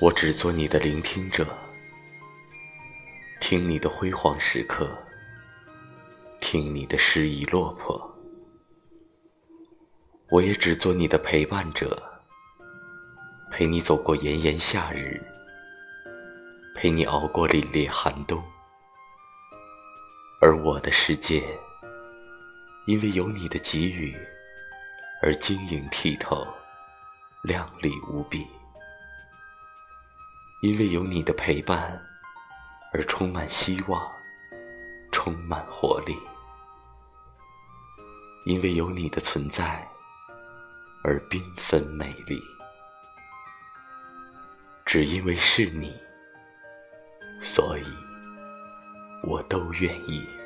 我只做你的聆听者听你的辉煌时刻听你的失意落魄。我也只做你的陪伴者陪你走过炎炎夏日陪你熬过凛冽寒冬。而我的世界因为有你的给予而晶莹剔透、亮丽无比。因为有你的陪伴，而充满希望，充满活力；因为有你的存在，而缤纷美丽。只因为是你，所以我都愿意。